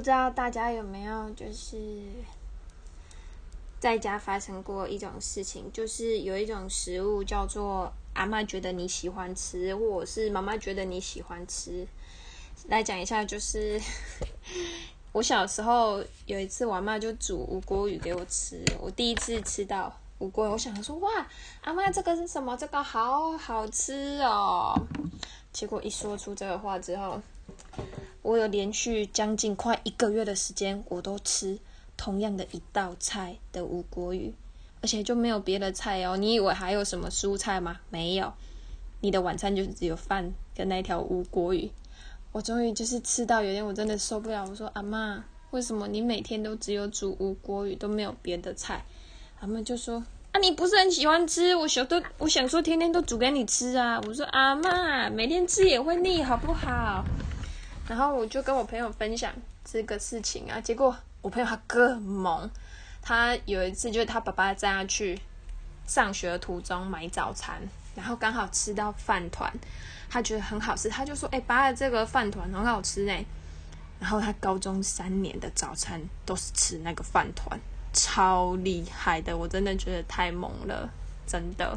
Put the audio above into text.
不知道大家有没有就是在家发生过一种事情，就是有一种食物叫做阿妈觉得你喜欢吃，或者是妈妈觉得你喜欢吃。来讲一下，就是 我小时候有一次，我阿妈就煮无锅鱼给我吃，我第一次吃到无锅，我想说哇，阿妈这个是什么？这个好好吃哦。结果一说出这个话之后，我有连续将近快一个月的时间，我都吃同样的一道菜的无锅鱼，而且就没有别的菜哦。你以为还有什么蔬菜吗？没有，你的晚餐就是只有饭跟那条无锅鱼。我终于就是吃到有点我真的受不了，我说阿妈，为什么你每天都只有煮无锅鱼，都没有别的菜？阿妈就说。啊，你不是很喜欢吃？我想都，我想说天天都煮给你吃啊！我说阿妈，每天吃也会腻，好不好？然后我就跟我朋友分享这个事情啊，结果我朋友他更猛，他有一次就是他爸爸载他去上学的途中买早餐，然后刚好吃到饭团，他觉得很好吃，他就说：“哎，爸的这个饭团很好吃呢。”然后他高中三年的早餐都是吃那个饭团。超厉害的，我真的觉得太猛了，真的。